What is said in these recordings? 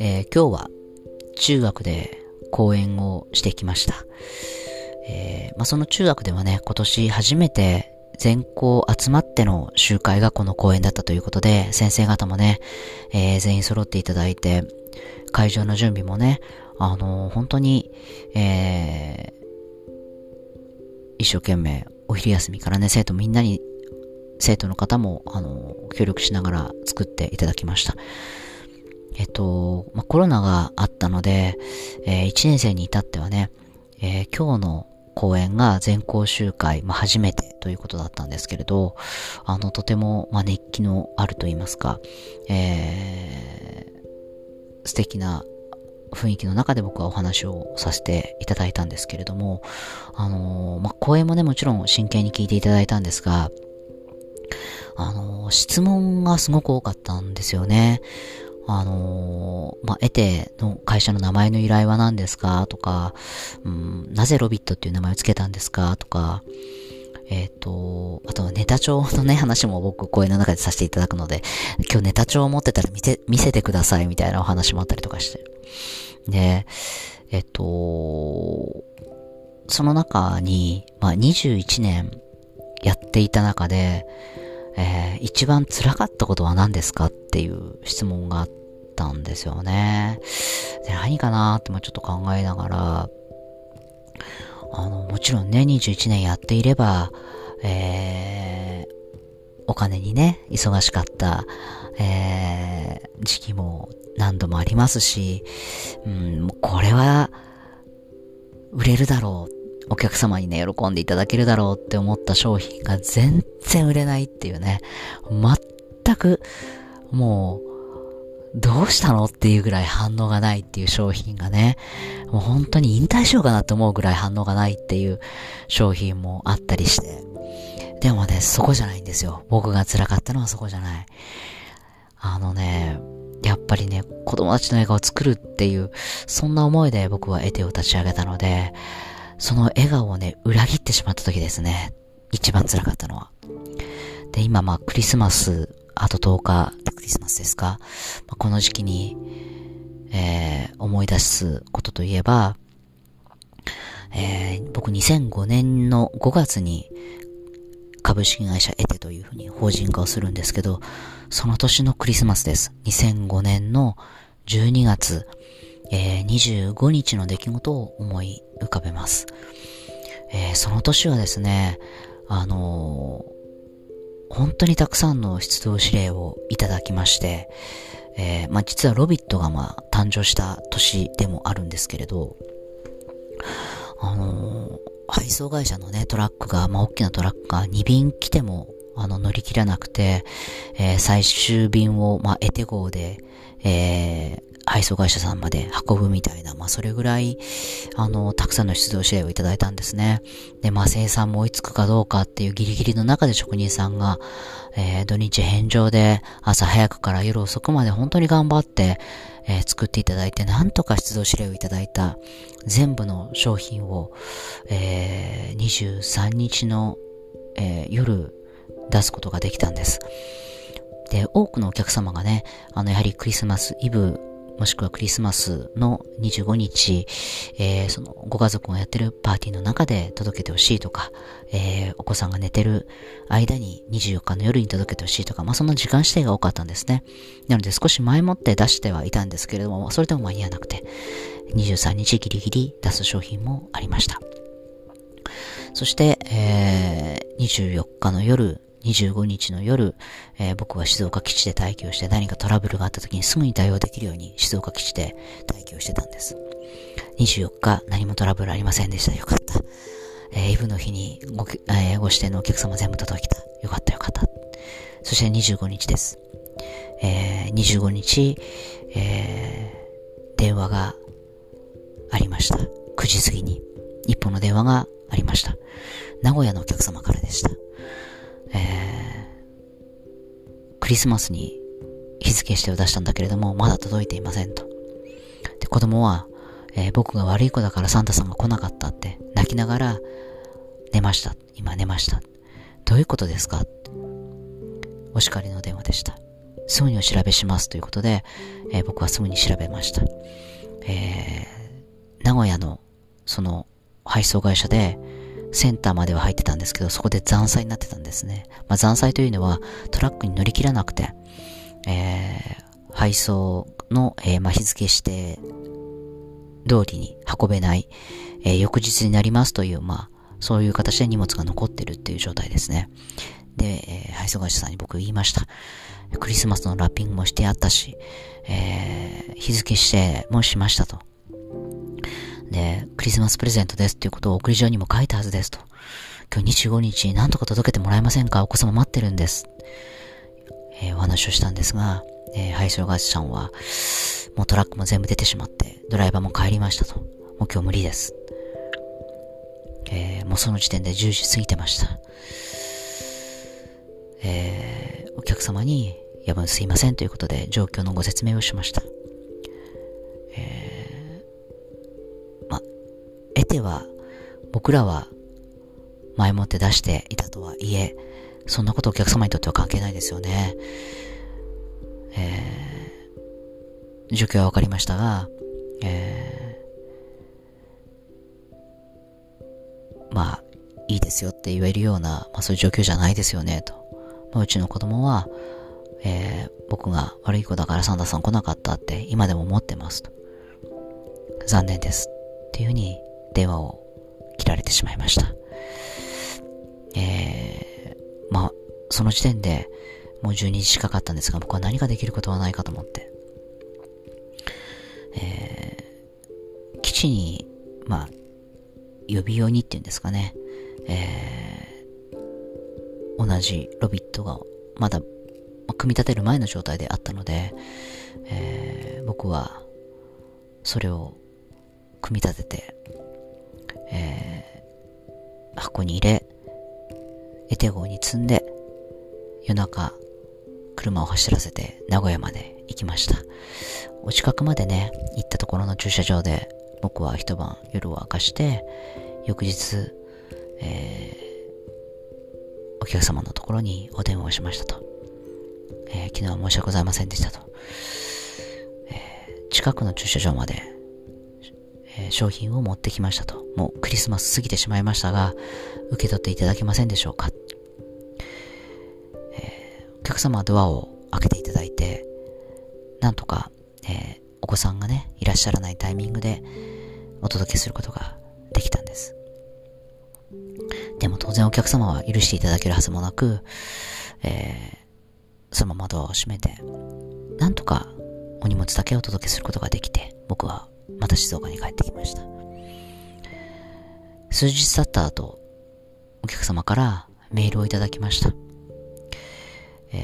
えー、今日は中学で講演をしてきました。えー、まあ、その中学ではね、今年初めて全校集まっての集会がこの講演だったということで、先生方もね、えー、全員揃っていただいて、会場の準備もね、あのー、本当に、え一生懸命お昼休みからね、生徒みんなに、生徒の方も、あの協力しながら作っていただきました。えっと、まあ、コロナがあったので、えー、1年生に至ってはね、えー、今日の講演が全校集会、まあ、初めてということだったんですけれど、あの、とても、まあ、熱気のあると言いますか、えー、素敵な雰囲気の中で僕はお話をさせていただいたんですけれども、あのー、まあ、講演もね、もちろん真剣に聞いていただいたんですが、あのー、質問がすごく多かったんですよね。あのー、まあ、エテの会社の名前の由来は何ですかとか、うん、なぜロビットっていう名前を付けたんですかとか、えっ、ー、と、あとはネタ帳のね、話も僕講演の中でさせていただくので、今日ネタ帳を持ってたら見せ、見せてくださいみたいなお話もあったりとかして。で、えっ、と、その中に、まあ、21年やっていた中で、えー、一番辛かったことは何ですかっていう質問があったんですよね。で何かなーってちょっと考えながら、あの、もちろんね、21年やっていれば、えー、お金にね、忙しかった、えー、時期も何度もありますし、うん、これは、売れるだろうお客様にね、喜んでいただけるだろうって思った商品が全然売れないっていうね、全く、もう、どうしたのっていうぐらい反応がないっていう商品がね、もう本当に引退しようかなって思うぐらい反応がないっていう商品もあったりして。でもね、そこじゃないんですよ。僕が辛かったのはそこじゃない。あのね、やっぱりね、子供たちの笑顔を作るっていう、そんな思いで僕はエテを立ち上げたので、その笑顔をね、裏切ってしまった時ですね。一番辛かったのは。で、今まあクリスマス、あと10日クリスマスですか。まあ、この時期に、えー、思い出すことといえば、えー、僕2005年の5月に株式会社エテというふうに法人化をするんですけど、その年のクリスマスです。2005年の12月、えー、25日の出来事を思い浮かべます。えー、その年はですね、あのー、本当にたくさんの出動指令をいただきまして、え、まあ、実はロビットがま、誕生した年でもあるんですけれど、あの配送会社のね、トラックが、まあ、大きなトラックが2便来ても、あの、乗り切らなくて、え最終便を、まあ、エテ号で、えー、配送会社さんまで運ぶみたいな、まあそれぐらい、あの、たくさんの出動指令をいただいたんですね。で、まあ生産も追いつくかどうかっていうギリギリの中で職人さんが、えー、土日返上で朝早くから夜遅くまで本当に頑張って、えー、作っていただいて、なんとか出動指令をいただいた全部の商品を、えー、23日の、えー、夜出すことができたんです。で、多くのお客様がね、あの、やはりクリスマスイブもしくはクリスマスの25日、えー、そのご家族がやってるパーティーの中で届けてほしいとか、えー、お子さんが寝てる間に24日の夜に届けてほしいとか、まあそんな時間指定が多かったんですね。なので少し前もって出してはいたんですけれども、それでも間に合わなくて、23日ギリギリ出す商品もありました。そして、えー、24日の夜、25日の夜、えー、僕は静岡基地で待機をして何かトラブルがあった時にすぐに対応できるように静岡基地で待機をしてたんです。24日何もトラブルありませんでした。よかった。えー、イブの日にご,、えー、ご指定のお客様全部届きた。よかったよかった。そして25日です。えー、25日、えー、電話がありました。9時過ぎに。一本の電話がありました。名古屋のお客様からでした。クリスマスに日付指定を出したんだけれども、まだ届いていませんと。で、子供は、えー、僕が悪い子だからサンタさんが来なかったって泣きながら寝ました。今寝ました。どういうことですか？お叱りの電話でした。すぐにお調べしますということで、えー、僕はすぐに調べました。えー、名古屋のその配送会社でセンターまでは入ってたんですけど、そこで残債になってたんですね。まあ、残債というのはトラックに乗り切らなくて、えー、配送の、えー、まあ、日付指定通りに運べない、えー、翌日になりますという、まあ、そういう形で荷物が残ってるっていう状態ですね。で、えー、配送会社さんに僕言いました。クリスマスのラッピングもしてあったし、えー、日付指定もしましたと。で、クリスマスプレゼントですっていうことを送り状にも書いたはずですと。今日25日に何とか届けてもらえませんか？お子様待ってるんです。えー、お話をしたんですが、えー、配送会社さんは、もうトラックも全部出てしまって、ドライバーも帰りましたと。もう今日無理です。えー、もうその時点で10時過ぎてました。えー、お客様に、夜分すいませんということで状況のご説明をしました。えー、得ては、僕らは前もって出していたとはいえ、そんなことお客様にとっては関係ないですよね。えー、状況はわかりましたが、えー、まあ、いいですよって言えるような、まあそういう状況じゃないですよね、と。まあ、うちの子供は、えー、僕が悪い子だからサンタさん来なかったって今でも思ってますと。残念です。っていうふうに電話を切られてしまいました。えー、まあ、その時点でもう12時近かったんですが、僕は何ができることはないかと思って、えー、基地に、まあ、予備用にっていうんですかね、えー、同じロビットがまだ、組み立てる前の状態であったので、えー、僕はそれを組み立てて、えー、箱に入れ、エテ号に積んで、夜中、車を走らせて名古屋まで行きました。お近くまでね、行ったところの駐車場で僕は一晩夜を明かして、翌日、えー、お客様のところにお電話をしましたと。えー、昨日は申し訳ございませんでしたと。えー、近くの駐車場まで、え商品を持ってきましたと。もうクリスマス過ぎてしまいましたが、受け取っていただけませんでしょうか。えお客様はドアを開けていただいて、なんとか、えー、お子さんがね、いらっしゃらないタイミングでお届けすることができたんです。でも当然お客様は許していただけるはずもなく、えー、そのままドアを閉めて、なんとかお荷物だけお届けすることができて、僕はまた静岡に帰ってきました。数日経った後、お客様からメールをいただきました。えー、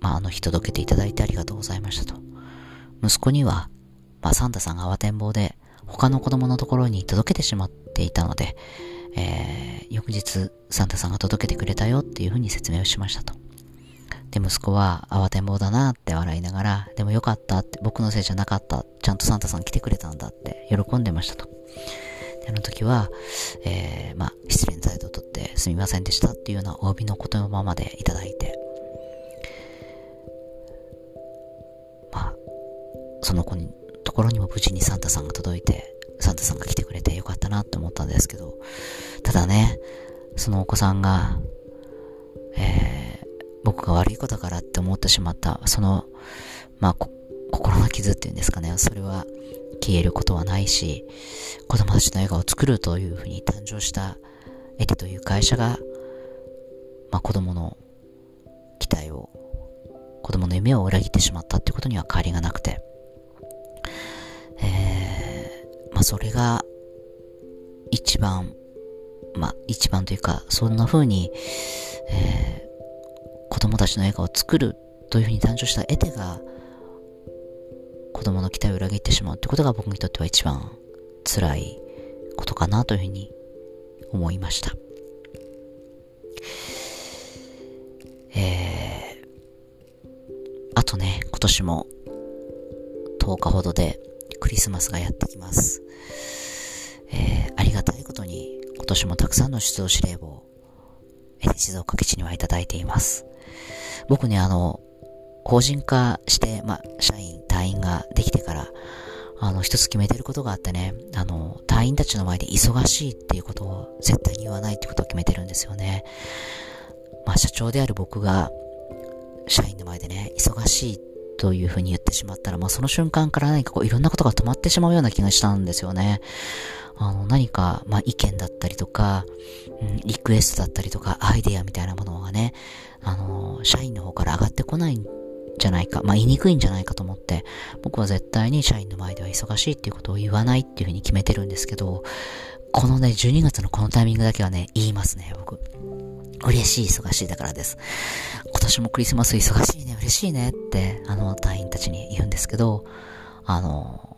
まあ、あの日届けていただいてありがとうございましたと。息子には、まあ、サンタさんが慌てんぼうで、他の子供のところに届けてしまっていたので、えー、翌日、サンタさんが届けてくれたよっていうふうに説明をしましたと。で、息子は慌てんぼうだなって笑いながら、でもよかったって、僕のせいじゃなかった、ちゃんとサンタさん来てくれたんだって喜んでましたと。あの時は、えー、まあ、失恋態度をとってすみませんでしたっていうようなお詫びの言葉までいただいて、まあ、その子に、ところにも無事にサンタさんが届いて、サンタさんが来てくれてよかったなって思ったんですけど、ただね、そのお子さんが、えー、僕が悪い子だからって思ってしまった、その、まあ、心の傷っていうんですかね、それは、消えることはないし、子供たちの笑顔を作るというふうに誕生したエテという会社が、まあ、子供の期待を、子供の夢を裏切ってしまったってことには変わりがなくて、えー、まあ、それが、一番、まあ、一番というか、そんな風に、えー、供たちの笑顔を作るというふうに誕生したエテが、子供の期待を裏切ってしまうってことが僕にとっては一番辛いことかなというふうに思いました。えー、あとね、今年も10日ほどでクリスマスがやってきます。えー、ありがたいことに今年もたくさんの出動指令簿ー、静岡基地にはいただいています。僕ね、あの、法人化して、まあ、社員、隊員ができてから、あの、一つ決めてることがあってね、あの、隊員たちの前で忙しいっていうことを絶対に言わないってことを決めてるんですよね。まあ、社長である僕が、社員の前でね、忙しいというふうに言ってしまったら、まあ、その瞬間から何かこう、いろんなことが止まってしまうような気がしたんですよね。あの、何か、まあ、意見だったりとか、うん、リクエストだったりとか、アイデアみたいなものがね、あの、社員の方から上がってこないんじゃないか、まあ、言いにくいんじゃないかと思って、僕は絶対に社員の前では忙しいっていうことを言わないっていうふうに決めてるんですけど、このね、12月のこのタイミングだけはね、言いますね、僕。嬉しい、忙しいだからです。今年もクリスマス忙しいね、嬉しいねって、あの、隊員たちに言うんですけど、あの、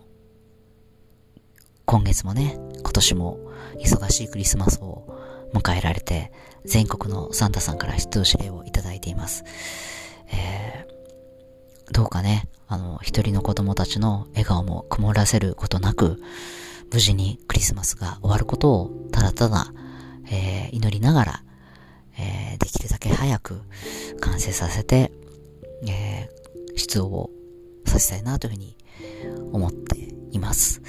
今月もね、今年も忙しいクリスマスを迎えられて、全国のサンタさんから出動指令をいただいています。えー、どうかね、あの、一人の子供たちの笑顔も曇らせることなく、無事にクリスマスが終わることをただただ、えー、祈りながら、えー、できるだけ早く完成させて、えー、出動をさせたいなというふうに思っています。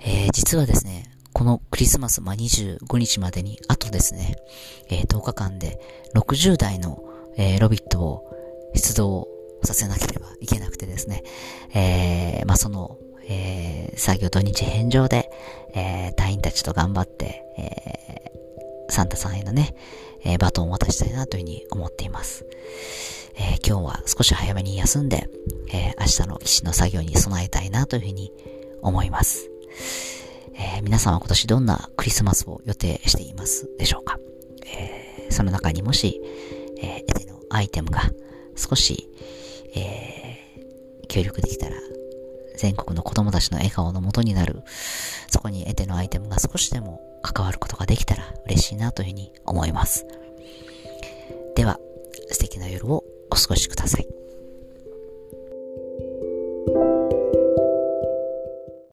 えー、実はですね、このクリスマス、まあ、25日までに、あとですね、えー、10日間で60台の、えー、ロビットを出動させなければいけなくてですね、えー、まあ、その、え、作業土日返上で、え、隊員たちと頑張って、え、サンタさんへのね、え、バトンを渡したいなというふうに思っています。え、今日は少し早めに休んで、え、明日の石の作業に備えたいなというふうに思います。えー、皆さんは今年どんなクリスマスを予定していますでしょうか、えー、その中にもし、えー、エテのアイテムが少し、えー、協力できたら、全国の子供たちの笑顔の元になる、そこにエテのアイテムが少しでも関わることができたら嬉しいなというふうに思います。では、素敵な夜をお過ごしください。